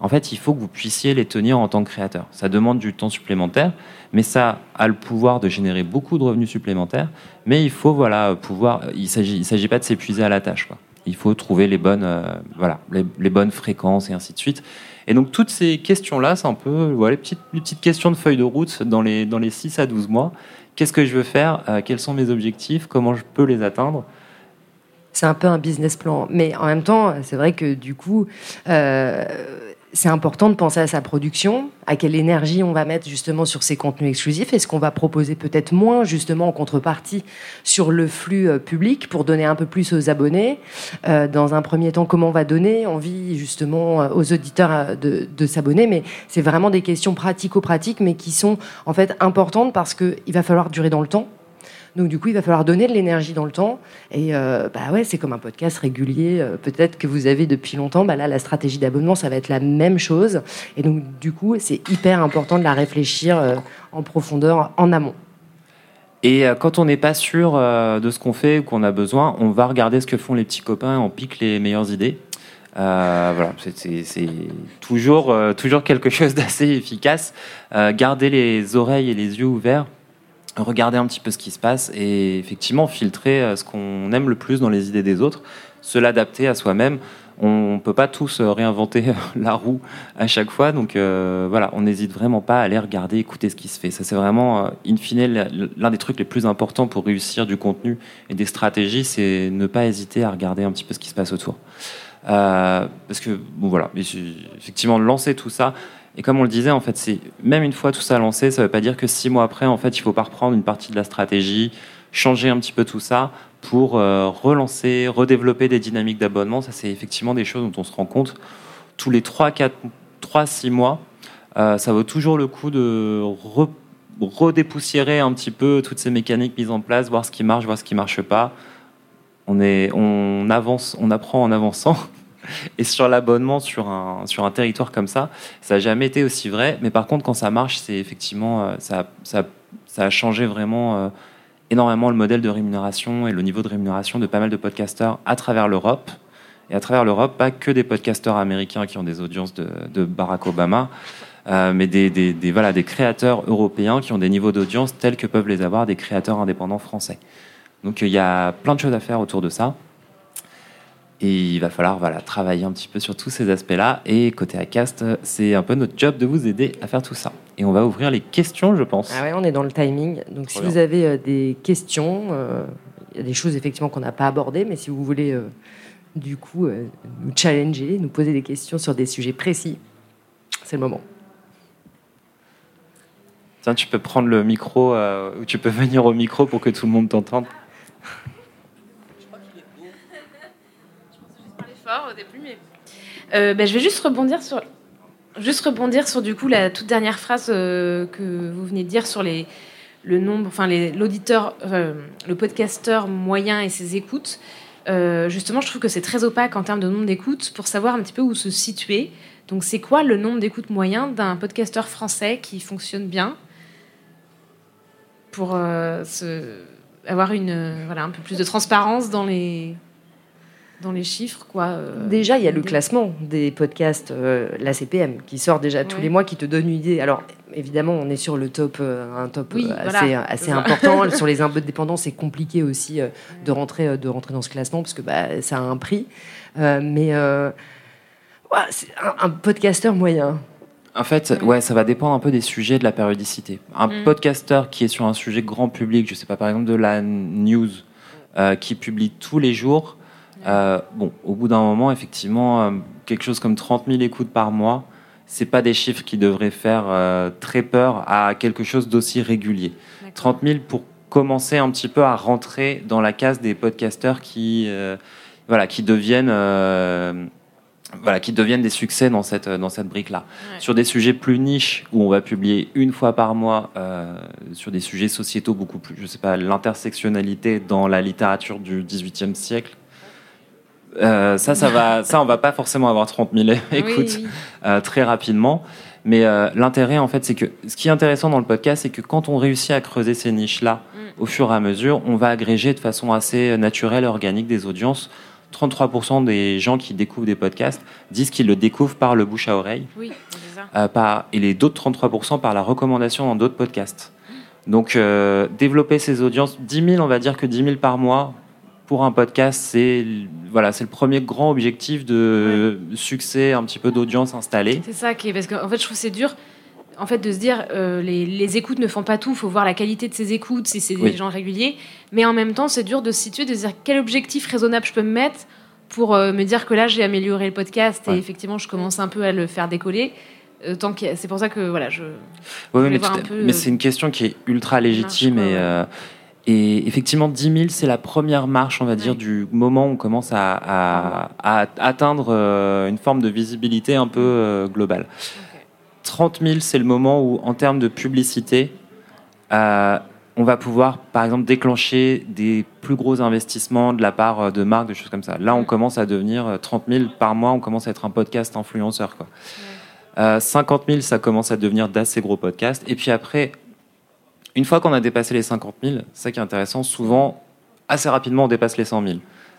en fait, il faut que vous puissiez les tenir en tant que créateur. Ça demande du temps supplémentaire, mais ça a le pouvoir de générer beaucoup de revenus supplémentaires. Mais il faut, voilà, pouvoir. Il s'agit, il s'agit pas de s'épuiser à la tâche. Quoi. Il faut trouver les bonnes, euh, voilà, les, bonnes fréquences et ainsi de suite. Et donc toutes ces questions-là, c'est un peu les, petites, les petites questions de feuille de route dans les, dans les 6 à 12 mois qu'est-ce que je veux faire, euh, quels sont mes objectifs, comment je peux les atteindre? C'est un peu un business plan. Mais en même temps, c'est vrai que du coup, euh, c'est important de penser à sa production, à quelle énergie on va mettre justement sur ces contenus exclusifs, est-ce qu'on va proposer peut-être moins justement en contrepartie sur le flux euh, public pour donner un peu plus aux abonnés. Euh, dans un premier temps, comment on va donner envie justement euh, aux auditeurs de, de s'abonner, mais c'est vraiment des questions pratico-pratiques, mais qui sont en fait importantes parce qu'il va falloir durer dans le temps. Donc du coup, il va falloir donner de l'énergie dans le temps. Et euh, bah ouais, c'est comme un podcast régulier, euh, peut-être que vous avez depuis longtemps. Bah là, la stratégie d'abonnement, ça va être la même chose. Et donc du coup, c'est hyper important de la réfléchir euh, en profondeur, en amont. Et quand on n'est pas sûr de ce qu'on fait ou qu'on a besoin, on va regarder ce que font les petits copains et on pique les meilleures idées. voilà, c'est toujours, toujours quelque chose d'assez efficace. garder les oreilles et les yeux ouverts regarder un petit peu ce qui se passe et effectivement filtrer euh, ce qu'on aime le plus dans les idées des autres, se l'adapter à soi-même. On ne peut pas tous euh, réinventer la roue à chaque fois, donc euh, voilà, on n'hésite vraiment pas à aller regarder, écouter ce qui se fait. Ça, c'est vraiment, in fine, l'un des trucs les plus importants pour réussir du contenu et des stratégies, c'est ne pas hésiter à regarder un petit peu ce qui se passe autour. parce que, bon voilà, effectivement, lancer tout ça, et comme on le disait, en fait, c'est même une fois tout ça lancé, ça ne veut pas dire que six mois après, en fait, il faut pas reprendre une partie de la stratégie, changer un petit peu tout ça pour euh, relancer, redévelopper des dynamiques d'abonnement. Ça, c'est effectivement des choses dont on se rend compte tous les 3, 4, 3 6 mois. Euh, ça vaut toujours le coup de redépoussiérer un petit peu toutes ces mécaniques mises en place, voir ce qui marche, voir ce qui marche pas. On, est, on avance, on apprend en avançant. Et sur l'abonnement sur un, sur un territoire comme ça, ça n'a jamais été aussi vrai. Mais par contre, quand ça marche, c'est effectivement, euh, ça, ça, a changé vraiment euh, énormément le modèle de rémunération et le niveau de rémunération de pas mal de podcasteurs à travers l'Europe. Et à travers l'Europe, pas que des podcasteurs américains qui ont des audiences de, Barack Obama, euh, mais des, voilà, des créateurs européens qui ont des niveaux d'audience tels que peuvent les avoir des créateurs indépendants français. Donc il y a plein de choses à faire autour de ça. Et il va falloir voilà, travailler un petit peu sur tous ces aspects-là. Et côté ACAST, c'est un peu notre job de vous aider à faire tout ça. Et on va ouvrir les questions, je pense. Ah ouais, on est dans le timing. Donc si vous avez euh, des questions, euh, il y a des choses effectivement qu'on n'a pas abordées, mais si vous voulez euh, du coup nous challenger, nous poser des questions sur des sujets précis, c'est le moment. Tiens, tu peux prendre le micro, ou tu peux venir au micro pour que tout le monde t'entende. au début, mais euh, ben, je vais juste rebondir sur, juste rebondir sur du coup la toute dernière phrase euh, que vous venez de dire sur les, le nombre, enfin l'auditeur, le podcasteur moyen et ses écoutes. Euh, justement, je trouve que c'est très opaque en termes de nombre d'écoutes pour savoir un petit peu où se situer. Donc, c'est quoi le nombre d'écoutes moyen d'un podcasteur français qui fonctionne bien pour avoir une, voilà, un peu plus de transparence dans les, dans les chiffres. Quoi, euh, déjà, il y a le classement des podcasts, euh, la CPM, qui sort déjà tous les mois, qui te donne une idée. Alors, évidemment, on est sur le top, euh, un top assez, assez important. sur les indépendants, c'est compliqué aussi de, rentrer, de rentrer dans ce classement, parce que bah, ça a un prix. mais c'est un, podcasteur moyen. En fait, ouais, ça va dépendre un peu des sujets, de la périodicité. Un mm. podcasteur qui est sur un sujet grand public, je sais pas, par exemple de la news, qui publie tous les jours, euh, bon, au bout d'un moment, effectivement, euh, quelque chose comme 30 000 écoutes par mois, c'est pas des chiffres qui devraient faire euh, très peur à quelque chose d'aussi régulier. 30 000 pour commencer un petit peu à rentrer dans la case des podcasteurs qui, voilà, qui deviennent voilà, qui deviennent des succès dans cette, dans cette brique-là. Sur des sujets plus niches, où on va publier une fois par mois, euh, sur des sujets sociétaux beaucoup plus, je sais pas, l'intersectionnalité dans la littérature du XVIIIe siècle, euh, ça, ça va, ça, on va pas forcément avoir 30 000 écoutes euh, très rapidement. Mais l'intérêt, en fait, c'est que ce qui est intéressant dans le podcast, c'est que quand on réussit à creuser ces niches-là, mm. au fur et à mesure, on va agréger de façon assez naturelle, organique des audiences 33% des gens qui découvrent des podcasts disent qu'ils le découvrent par le bouche à oreille. Oui, euh, par, et les d'autres 33% par la recommandation dans d'autres podcasts. Donc, euh, développer ces audiences, 10 000, on va dire que 10 000 par mois pour un podcast, c'est voilà, c'est le premier grand objectif de succès, un petit peu d'audience installée. C'est ça qui est parce qu'en fait, je trouve c'est dur en fait, de se dire euh, les, écoutes ne font pas tout, il faut voir la qualité de ces écoutes, si c'est des gens réguliers. Mais en même temps, c'est dur de se situer, de se dire quel objectif raisonnable je peux me mettre pour euh, me dire que là, j'ai amélioré le podcast et effectivement, je commence un peu à le faire décoller. Euh, tant c'est pour ça que voilà, je. Oui, mais, mais c'est une question qui est ultra légitime et. Et effectivement, 10 000, c'est la première marche, on va dire, du moment où on commence à, atteindre une forme de visibilité un peu globale. 30 000, c'est le moment où, en termes de publicité, euh, on va pouvoir, par exemple, déclencher des plus gros investissements de la part euh, de marques, des choses comme ça. Là, on commence à devenir 30 euh, 000 par mois, on commence à être un podcast influenceur. Quoi. 50 000, ça commence à devenir d'assez gros podcasts. Et puis après, une fois qu'on a dépassé les 50 000, c'est ça qui est intéressant, souvent, assez rapidement, on dépasse les 100 000.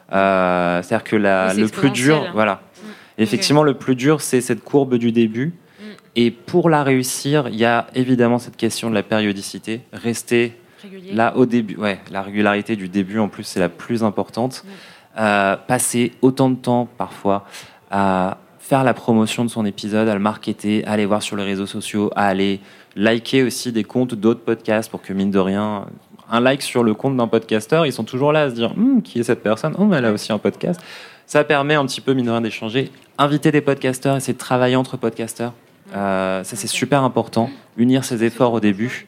C'est-à-dire que la, le plus dur, voilà. Mm. Effectivement, le plus dur, c'est cette courbe du début et pour la réussir, il y a évidemment cette question de la périodicité. Rester là au début, ouais, la régularité du début en plus c'est la plus importante. Euh, passer autant de temps parfois à faire la promotion de son épisode, à le marketer, à aller voir sur les réseaux sociaux, à aller liker aussi des comptes d'autres podcasts pour que mine de rien, un like sur le compte d'un podcasteur, ils sont toujours là à se dire hum, qui est cette personne? Oh, elle a aussi un podcast. Ça permet un petit peu mine de rien d'échanger. Inviter des podcasteurs, essayer de travailler entre podcasteurs. Euh, ça, c'est super important. Unir ses efforts au début.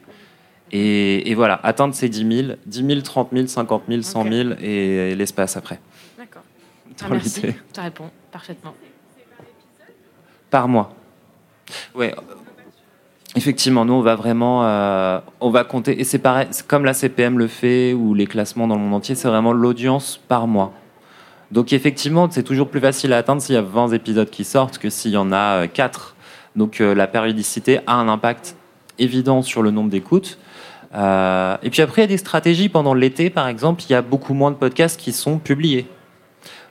Et, voilà, atteindre ces 10 000, 10 000, 30 000, 50 000, 100 000 et, l'espace après. D'accord. Ah, merci, tu réponds parfaitement. Par mois. Ouais. Effectivement, nous, on va vraiment, euh, on va compter, et c'est pareil, comme la CPM le fait, ou les classements dans le monde entier, c'est vraiment l'audience par mois. Donc effectivement, c'est toujours plus facile à atteindre s'il y a 20 épisodes qui sortent que s'il y en a 4. Euh, donc euh, la périodicité a un impact évident sur le nombre d'écoutes. Et puis après, il y a des stratégies. Pendant l'été, par exemple, il y a beaucoup moins de podcasts qui sont publiés.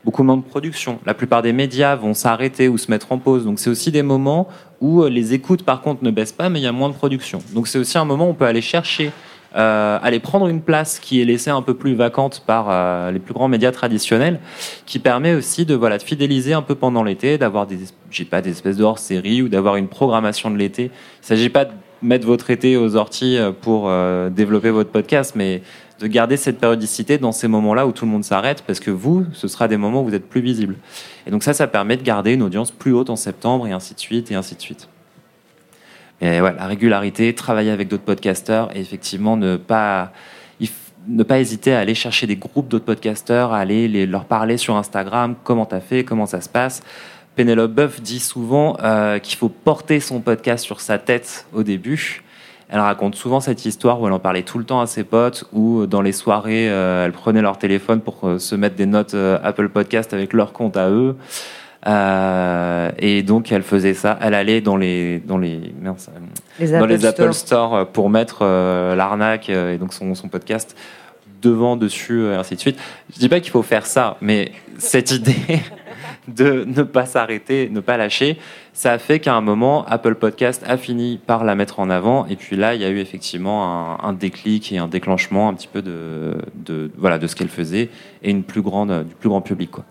Beaucoup moins de production. La plupart des médias vont s'arrêter ou se mettre en pause. Donc c'est aussi des moments où euh, les écoutes, par contre, ne baissent pas, mais il y a moins de production. Donc c'est aussi un moment où on peut aller chercher euh, aller prendre une place qui est laissée un peu plus vacante par euh, les plus grands médias traditionnels, qui permet aussi de voilà fidéliser un peu pendant l'été, d'avoir des j'ai pas des espèces de hors-série ou d'avoir une programmation de l'été. Il s'agit pas de mettre votre été aux orties pour développer votre podcast, mais de garder cette périodicité dans ces moments-là où tout le monde s'arrête, parce que vous, ce sera des moments où vous êtes plus visible. Et donc ça, ça permet de garder une audience plus haute en septembre, et ainsi de suite, et ainsi de suite. Et ouais, la régularité, travailler avec d'autres podcasteurs et effectivement ne pas, ne pas hésiter à aller chercher des groupes d'autres podcasteurs, à aller les, leur parler sur Instagram, comment t'as fait, comment ça se passe. Pénélope Boeuf dit souvent euh, qu'il faut porter son podcast sur sa tête au début. Elle raconte souvent cette histoire où elle en parlait tout le temps à ses potes, ou dans les soirées, euh, elle prenait leur téléphone pour euh, se mettre des notes Apple Podcast avec leur compte à eux. Euh, et donc elle faisait ça. Elle allait dans les dans les, les dans Apple les Apple Store pour mettre euh, l'arnaque euh, et donc son, son podcast devant, dessus, et ainsi de suite. Je dis pas qu'il faut faire ça, mais cette idée de ne pas s'arrêter, ne pas lâcher, ça a fait qu'à un moment, Apple Podcast a fini par la mettre en avant. Et puis là, il y a eu effectivement un, un déclic et un déclenchement un petit peu de, de voilà, de ce qu'elle faisait et une plus grande, du plus grand public. Quoi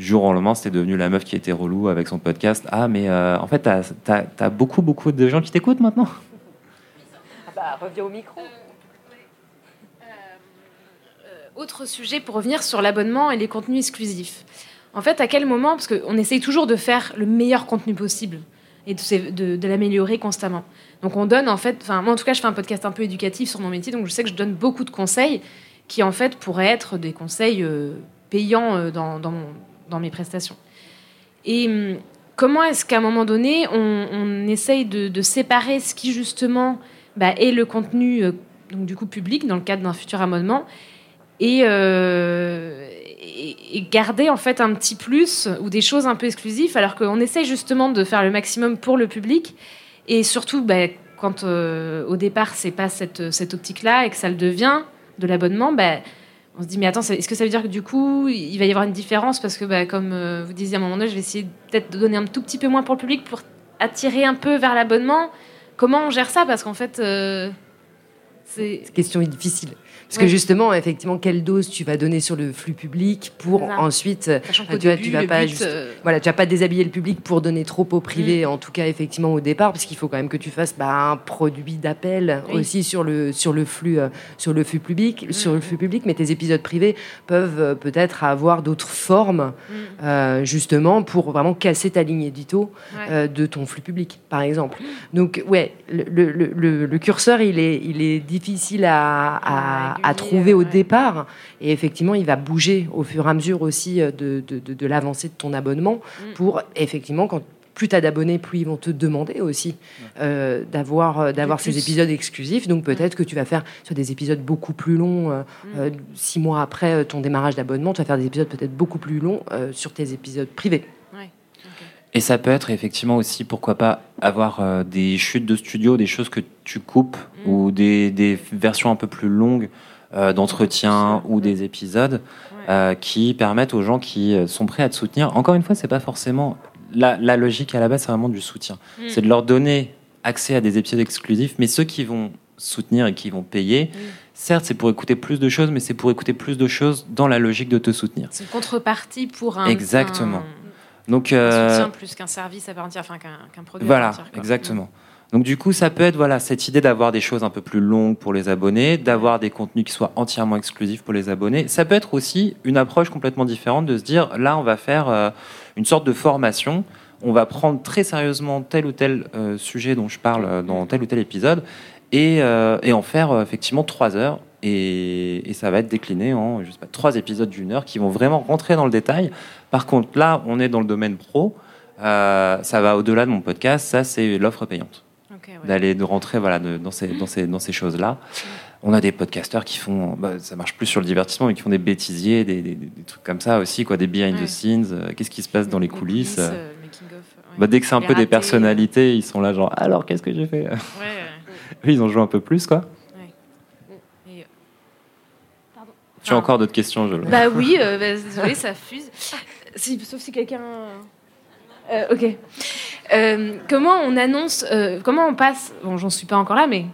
du jour au lendemain, c'était devenu la meuf qui était relou avec son podcast. Ah, mais euh, en fait, t'as as, beaucoup, beaucoup de gens qui t'écoutent maintenant. Ah bah, reviens au micro. Euh, autre sujet pour revenir sur l'abonnement et les contenus exclusifs. En fait, à quel moment, parce qu'on essaye toujours de faire le meilleur contenu possible et de, l'améliorer constamment. Donc on donne en fait, enfin moi en tout cas je fais un podcast un peu éducatif sur mon métier, donc je sais que je donne beaucoup de conseils qui en fait pourraient être des conseils euh, payants dans, dans, mes prestations. Et hum, comment est-ce qu'à un moment donné, on, essaye de, séparer ce qui justement bah, est le contenu donc du coup public dans le cadre d'un futur amendement et, et, garder en fait un petit plus ou des choses un peu exclusives, alors qu'on essaye justement de faire le maximum pour le public et surtout bah, quand euh, au départ c'est pas cette, cette optique-là et que ça le devient de l'abonnement, bah, on se dit mais attends, est-ce que ça veut dire que du coup il va y avoir une différence? Parce que bah, comme euh, vous disiez à un moment donné, je vais essayer peut-être de donner un tout petit peu moins pour le public pour attirer un peu vers l'abonnement. Comment on gère ça? Parce qu'en fait, euh, c'est question difficile. Parce que justement, effectivement, quelle dose tu vas donner sur le flux public pour ensuite, euh, tu, tu vas pas juste, euh, voilà, tu vas pas déshabiller le public pour donner trop au privé, mm. en tout cas effectivement au départ, parce qu'il faut quand même que tu fasses bah, un produit d'appel aussi sur le sur le flux euh, sur le flux public, mm. sur le flux public. Mais tes épisodes privés peuvent peut-être avoir d'autres formes, mm. justement pour vraiment casser ta ligne édito de ton flux public, par exemple. Donc ouais, le, le, le, curseur il est il est difficile à à trouver au départ. Et effectivement, il va bouger au fur et à mesure aussi euh, de, de, l'avancée de ton abonnement mm. pour effectivement, quand plus tu as d'abonnés, plus ils vont te demander aussi euh, d'avoir euh, d'avoir ces épisodes exclusifs. Donc peut-être que tu vas faire sur des épisodes beaucoup plus longs, mm. six mois après ton démarrage d'abonnement, tu vas faire des épisodes peut-être beaucoup plus longs sur tes épisodes privés. Et ça peut être effectivement aussi, pourquoi pas, avoir des chutes de studio, des choses que tu coupes, mm. ou des, des, versions un peu plus longues euh, d'entretiens ou des épisodes euh, qui permettent aux gens qui euh, sont prêts à te soutenir. Encore une fois, c'est pas forcément la, la, logique à la base, c'est vraiment du soutien. Mm. C'est de leur donner accès à des épisodes exclusifs, mais ceux qui vont soutenir et qui vont payer, mm. certes, c'est pour écouter plus de choses, mais c'est pour écouter plus de choses dans la logique de te soutenir. C'est une contrepartie pour un. Exactement. Donc, un soutien plus qu'un service à part entière, enfin qu'un produit. Voilà, exactement. Mm. Donc du coup, ça peut être voilà cette idée d'avoir des choses un peu plus longues pour les abonnés, d'avoir des contenus qui soient entièrement exclusifs pour les abonnés. Ça peut être aussi une approche complètement différente de se dire là, on va faire euh, une sorte de formation. On va prendre très sérieusement tel ou tel euh, sujet dont je parle euh, dans tel ou tel épisode et, et en faire effectivement trois heures. Et, et, ça va être décliné en je sais pas, trois épisodes d'une heure qui vont vraiment rentrer dans le détail. Par contre, là, on est dans le domaine pro. ça va au-delà de mon podcast. Ça, c'est l'offre payante d'aller de rentrer voilà dans ces dans ces dans ces choses là. On a des podcasteurs qui font, bah, ça marche plus sur le divertissement, mais qui font des bêtisiers, des, des, trucs comme ça aussi, quoi, des behind the scenes. Euh, qu'est-ce qui se passe dans les coulisses, euh, bah, Dès que c'est un peu des personnalités, ils sont là genre, alors qu'est-ce que j'ai fait? Oui, ils en jouent un peu plus, quoi. Euh, tu as encore d'autres questions, je Bah oui, bah, désolé, ça fuse. sauf si quelqu'un. ok. Euh, comment on annonce, euh, comment on passe, bon, j'en suis pas encore là, mais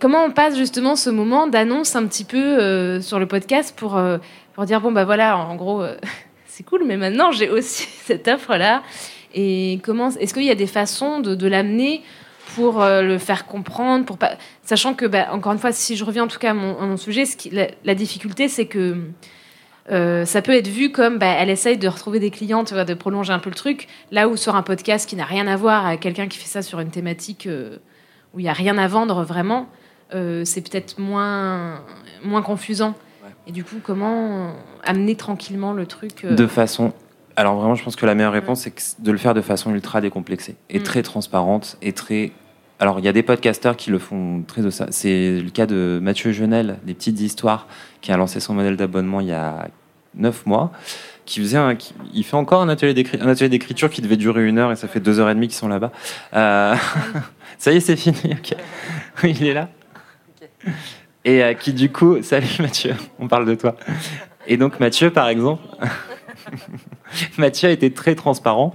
comment on passe justement ce moment d'annonce un petit peu euh, sur le podcast pour, pour dire bon, bah voilà, en gros, c'est cool, mais maintenant j'ai aussi cette offre-là. Et comment, est-ce qu'il y a des façons de, l'amener pour le faire comprendre, pour pas, sachant que, bah, encore une fois, si je reviens en tout cas à mon, sujet, ce qui, la difficulté, c'est que euh, ça peut être vu comme bah, elle essaye de retrouver des clients, de prolonger un peu le truc. Là où sur un podcast qui n'a rien à voir avec quelqu'un qui fait ça sur une thématique euh, où il n'y a rien à vendre vraiment, euh, c'est peut-être moins, moins confusant. Et du coup, comment amener tranquillement le truc De façon. Alors vraiment, je pense que la meilleure réponse, c'est de le faire de façon ultra décomplexée et mm. très transparente et très alors, il y a des podcasteurs qui le font très de ça. C'est le cas de Mathieu Genel, des petites histoires, qui a lancé son modèle d'abonnement il y a neuf mois, qui faisait un, il fait encore un atelier d'écriture qui devait durer une heure et ça fait deux heures et demie qu'ils sont là-bas. Euh, ça y est, c'est fini. il est là. Et euh, qui du coup, salut Mathieu, on parle de toi. Et donc Mathieu, par exemple, Mathieu a été très transparent.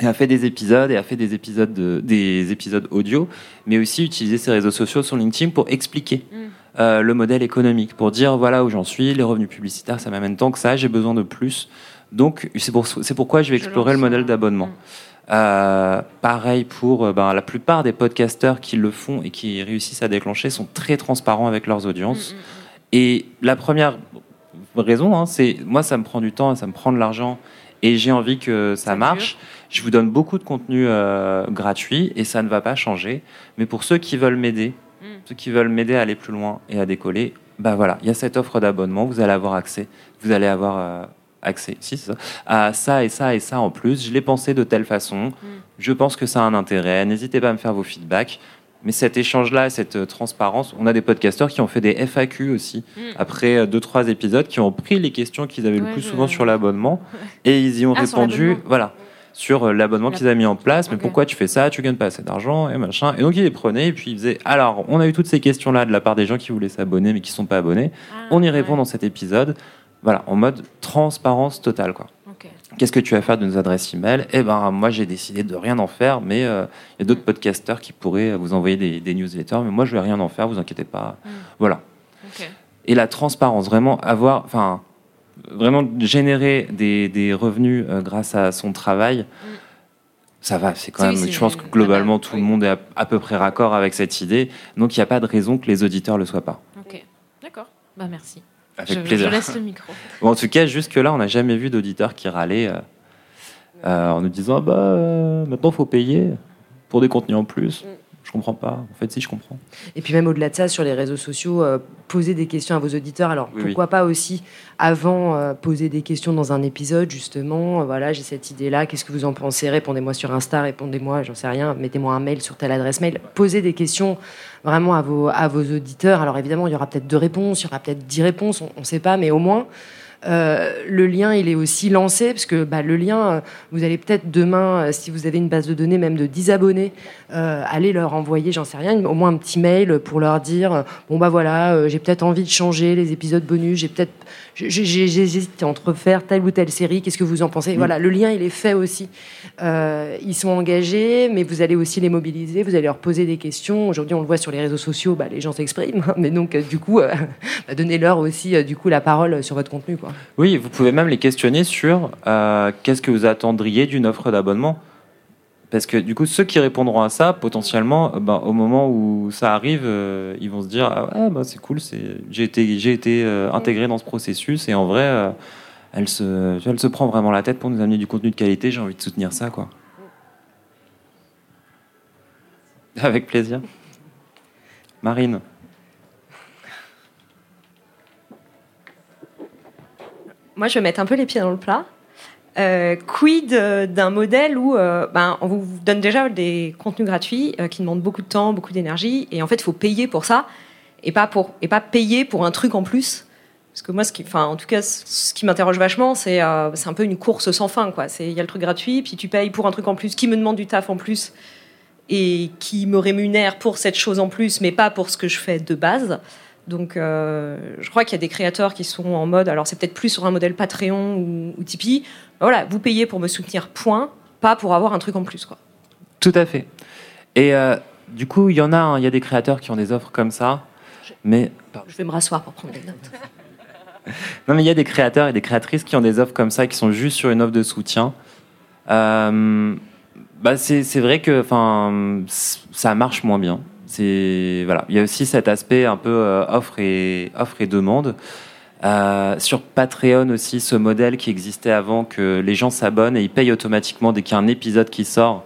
Et a fait des épisodes et a fait des épisodes des épisodes audio, mais aussi utilisé ses réseaux sociaux sur LinkedIn pour expliquer mm. Euh, le modèle économique pour dire voilà où j'en suis, les revenus publicitaires, ça m'amène tant que ça, j'ai besoin de plus. Donc c'est pour, pourquoi je vais explorer le modèle d'abonnement. Euh, pareil pour euh, ben, la plupart des podcasteurs qui le font et qui réussissent à déclencher sont très transparents avec leurs audiences. Mm, mm, mm. Et la première raison, hein, c'est moi ça me prend du temps, ça me prend de l'argent et j'ai envie que ça, marche. Je vous donne beaucoup de contenu gratuit et ça ne va pas changer. Mais pour ceux qui veulent m'aider, ceux qui veulent m'aider à aller plus loin et à décoller, bah voilà, il y a cette offre d'abonnement, vous allez avoir accès, vous allez avoir euh, accès si, ça, à ça et ça et ça en plus. Je l'ai pensé de telle façon. Je pense que ça a un intérêt. N'hésitez pas à me faire vos feedbacks. Mais cet échange-là, cette euh, transparence, on a des podcasteurs qui ont fait des FAQ aussi, Mm. après euh, deux, trois épisodes, qui ont pris les questions qu'ils avaient le plus je- souvent sur l'abonnement et ils y ont Ah, répondu, voilà, sur euh, l'abonnement qu'ils avaient mis en place. Mais pourquoi tu fais ça? Tu gagnes pas assez d'argent et machin. Et donc ils les prenaient et puis ils faisaient. Alors, on a eu toutes ces questions-là de la part des gens qui voulaient s'abonner mais qui sont pas abonnés. Ah, On y répond ouais. dans cet épisode. Voilà, en mode transparence totale, quoi. Qu'est-ce que tu vas faire de nos adresses email? Eh ben, moi, j'ai décidé de rien en faire, mais euh, il y a d'autres podcasteurs qui pourraient vous envoyer des, des newsletters, mais moi, je vais rien en faire, vous inquiétez pas. Mm. Voilà. Et la transparence, vraiment avoir, enfin, vraiment générer des, des revenus euh, grâce à son travail. Ça va, c'est quand Mm. Oui, même. je pense que globalement, tout oui. le monde est à, à peu près raccord avec cette idée. Donc, il n'y a pas de raison que les auditeurs le soient pas. Ok. D'accord. Bah merci. Avec je, plaisir. je laisse le micro. Bon, en tout cas, jusque-là, on n'a jamais vu d'auditeurs qui râlaient euh, euh, en nous disant bah, euh, maintenant, il faut payer pour des contenus en plus. Mm. Je comprends pas. En fait, si, je comprends. Et puis même au-delà de ça, sur les réseaux sociaux, euh, poser des questions à vos auditeurs. Alors Oui, pourquoi pas aussi avant euh, poser des questions dans un épisode justement. euh, voilà, j'ai cette idée-là. Qu'est-ce que vous en pensez? Répondez-moi sur Insta, répondez-moi, j'en sais rien. Mettez-moi un mail sur telle adresse mail. Posez des questions vraiment à vos à vos auditeurs. Alors évidemment, il y aura peut-être deux réponses, il y aura peut-être dix réponses, on ne sait pas, mais au moins. Euh, le lien, il est aussi lancé, parce que bah, le lien, euh, vous allez peut-être demain, euh, si vous avez une base de données même de 10 abonnés, aller leur envoyer, j'en sais rien, au moins un petit mail pour leur dire bon bah voilà, j'ai peut-être envie de changer les épisodes bonus, j'ai peut-être j'hésite entre faire telle ou telle série, qu'est-ce que vous en pensez? Voilà, le lien il est fait aussi. Euh, ils sont engagés, mais vous allez aussi les mobiliser, vous allez leur poser des questions. Aujourd'hui, on le voit sur les réseaux sociaux, bah, les gens s'expriment, mais donc euh, du coup, euh, bah, donnez-leur aussi du coup la parole sur votre contenu quoi. Oui, vous pouvez même les questionner sur euh, qu'est-ce que vous attendriez d'une offre d'abonnement? Parce que du coup, ceux qui répondront à ça, potentiellement, euh, ben, au moment où ça arrive, euh, ils vont se dire ah, bah, c'est cool, j'ai été euh, intégré dans ce processus et en vrai, elle se elle se prend vraiment la tête pour nous amener du contenu de qualité. J'ai envie de soutenir ça, quoi. Avec plaisir. Marine. Moi, je vais mettre un peu les pieds dans le plat. Euh, quid euh, d'un modèle où euh, ben, on vous donne déjà des contenus gratuits qui demandent beaucoup de temps, beaucoup d'énergie, et en fait, il faut payer pour ça, et pas, pour, et pas payer pour un truc en plus. Parce que moi, ce qui, en tout cas, ce qui m'interroge vachement, c'est c'est un peu une course sans fin. Il y a le truc gratuit, puis tu payes pour un truc en plus qui me demande du taf en plus, et qui me rémunère pour cette chose en plus, mais pas pour ce que je fais de base. Donc, euh, je crois qu'il y a des créateurs qui sont en mode, alors c'est peut-être plus sur un modèle Patreon ou, ou Tipeee. Voilà, vous payez pour me soutenir, point, pas pour avoir un truc en plus, quoi. Tout à fait. Et euh, du coup, il y en a, hein, il y a des créateurs qui ont des offres comme ça, mais Je vais me rasseoir pour prendre des notes. non, mais il y a des créateurs et des créatrices qui ont des offres comme ça, qui sont juste sur une offre de soutien. Euh, bah c'est vrai que, enfin, ça marche moins bien. Il y a aussi cet aspect un peu euh, offre et offre et demande. Euh, sur Patreon aussi, ce modèle qui existait avant, que les gens s'abonnent et ils payent automatiquement dès qu'il y a un épisode qui sort,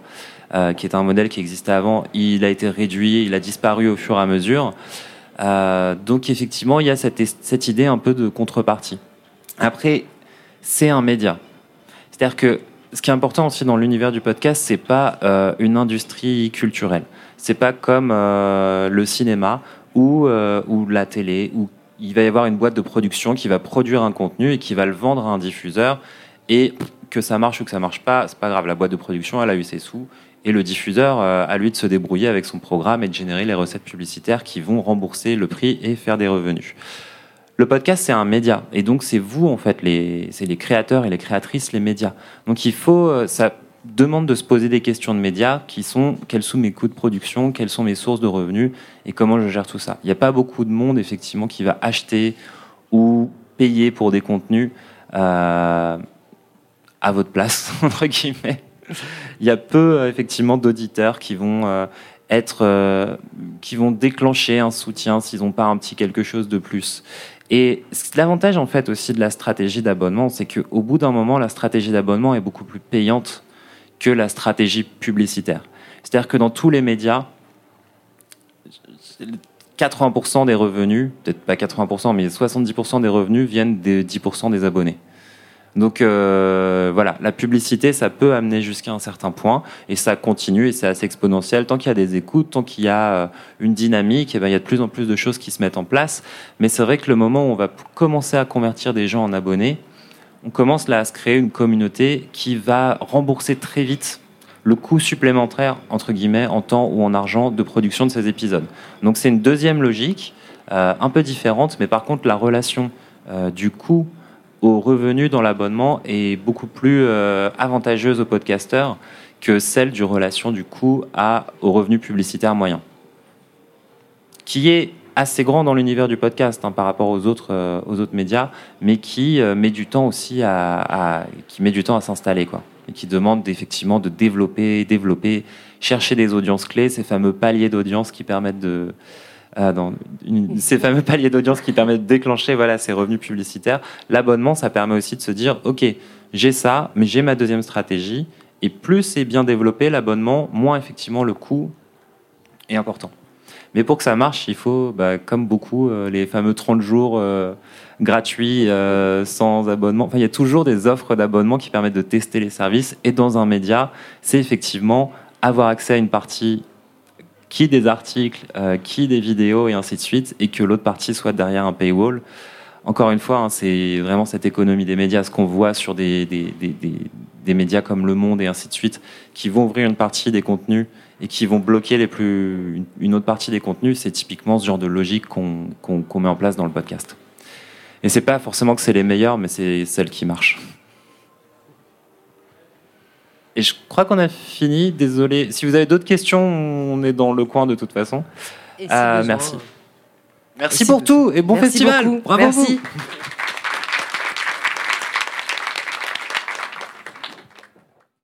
euh, qui est un modèle qui existait avant, il a été réduit, il a disparu au fur et à mesure. Donc effectivement, il y a cette, cette idée un peu de contrepartie. Après, c'est un média. C'est-à-dire que ce qui est important aussi dans l'univers du podcast, c'est pas une industrie culturelle. C'est pas comme euh, le cinéma ou, euh, ou la télé où il va y avoir une boîte de production qui va produire un contenu et qui va le vendre à un diffuseur et que ça marche ou que ça marche pas, c'est pas grave. La boîte de production, elle a eu ses sous et le diffuseur, euh, à lui de se débrouiller avec son programme et de générer les recettes publicitaires qui vont rembourser le prix et faire des revenus. Le podcast, c'est un média. Et donc, c'est vous, en fait, les, c'est les créateurs et les créatrices, les médias. Donc, il faut, euh, ça demande de se poser des questions de médias qui sont quels sont mes coûts de production, quelles sont mes sources de revenus et comment je gère tout ça. Il n'y a pas beaucoup de monde, effectivement, qui va acheter ou payer pour des contenus euh, à votre place, entre guillemets. Il y a peu, euh, effectivement, d'auditeurs qui vont euh, être, qui vont déclencher un soutien s'ils n'ont pas un petit quelque chose de plus. Et l'avantage en fait aussi de la stratégie d'abonnement, c'est qu'au bout d'un moment, la stratégie d'abonnement est beaucoup plus payante que la stratégie publicitaire. C'est-à-dire que dans tous les médias, 80% des revenus, peut-être pas 80%, mais 70% des revenus viennent des 10% des abonnés. Donc euh, voilà, la publicité, ça peut amener jusqu'à un certain point et ça continue et c'est assez exponentiel. Tant qu'il y a des écoutes, tant qu'il y a euh, une dynamique, et ben, il y a de plus en plus de choses qui se mettent en place. Mais c'est vrai que le moment où on va commencer à convertir des gens en abonnés, on commence là à se créer une communauté qui va rembourser très vite le coût supplémentaire, entre guillemets, en temps ou en argent de production de ces épisodes. Donc c'est une deuxième logique, euh, un peu différente, mais par contre la relation du coût aux revenus dans l'abonnement est beaucoup plus euh, avantageuse aux podcasteurs que celle du relation du coût à, aux revenus publicitaires moyens, qui est assez grand dans l'univers du podcast hein, par rapport aux autres, euh, aux autres médias, mais qui euh, met du temps aussi à, qui met du temps à s'installer, quoi, et qui demande effectivement de développer, développer, chercher des audiences clés, ces fameux paliers d'audience qui permettent de euh, dans ces fameux paliers d'audience qui permettent de déclencher voilà, ces revenus publicitaires. L'abonnement, ça permet aussi de se dire, OK, j'ai ça, mais j'ai ma deuxième stratégie. Et plus c'est bien développé, l'abonnement, moins effectivement le coût est important. Mais pour que ça marche, il faut, bah, comme beaucoup, euh, les fameux 30 jours euh, gratuits sans abonnement. Enfin, il y a toujours des offres d'abonnement qui permettent de tester les services. Et dans un média, c'est effectivement avoir accès à une partie qui des articles, euh, qui des vidéos et ainsi de suite, et que l'autre partie soit derrière un paywall. Encore une fois, hein, c'est vraiment cette économie des médias, ce qu'on voit sur des, médias comme Le Monde et ainsi de suite, qui vont ouvrir une partie des contenus et qui vont bloquer les plus, une autre partie des contenus. C'est typiquement ce genre de logique qu'on qu'on met en place dans le podcast. Et c'est pas forcément que c'est les meilleurs, mais c'est celles qui marchent. Et je crois qu'on a fini. Désolé. Si vous avez d'autres questions, on est dans le coin de toute façon. Euh, merci. Merci pour tout et bon festival. Bravo Merci. Vous.